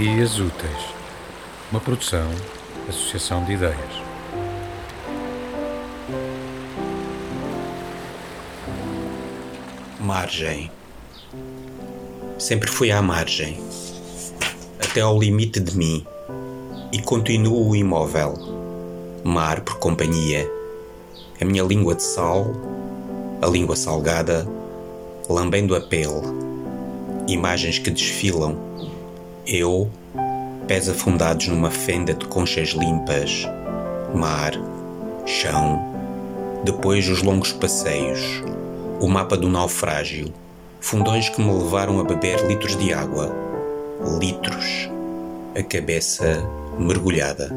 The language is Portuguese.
Dias Úteis, uma produção, associação de ideias. Margem. Sempre fui à margem, até ao limite de mim, e continuo imóvel. Mar por companhia, a minha língua de sal, a língua salgada, lambendo a pele, imagens que desfilam, eu, pés afundados numa fenda de conchas limpas, mar, chão, depois os longos passeios, o mapa do naufrágio, fundões que me levaram a beber litros de água, litros, a cabeça mergulhada.